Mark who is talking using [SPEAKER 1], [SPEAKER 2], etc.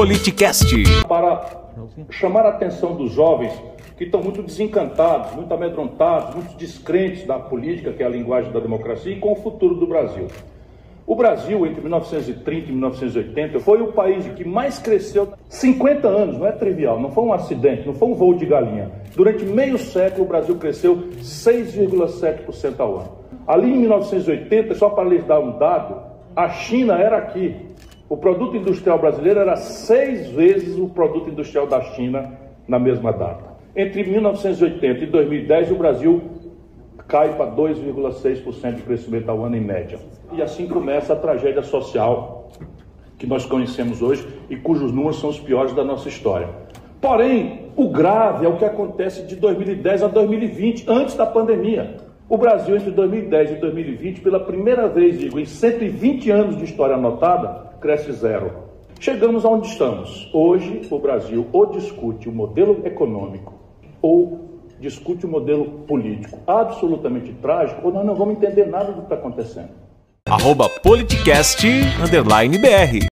[SPEAKER 1] Politicast.
[SPEAKER 2] Para chamar a atenção dos jovens que estão muito desencantados, muito amedrontados, muito descrentes da política, que é a linguagem da democracia, e com o futuro do Brasil. O Brasil, entre 1930 e 1980, foi o país que mais cresceu 50 anos, não é trivial, não foi um acidente, não foi um voo de galinha. Durante meio século, o Brasil cresceu 6,7% ao ano. Ali em 1980, só para lhes dar um dado, a China era aqui. O produto industrial brasileiro era seis vezes o produto industrial da China na mesma data. Entre 1980 e 2010, o Brasil cai para 2,6% de crescimento ao ano em média. E assim começa a tragédia social que nós conhecemos hoje e cujos números são os piores da nossa história. Porém, o grave é o que acontece de 2010 a 2020, antes da pandemia. O Brasil, entre 2010 e 2020, pela primeira vez, digo, em 120 anos de história anotada, cresce zero. Chegamos aonde estamos. Hoje, o Brasil ou discute o modelo econômico ou discute o modelo político absolutamente trágico, ou nós não vamos entender nada do que está acontecendo.
[SPEAKER 1] Arroba politicast, underline BR.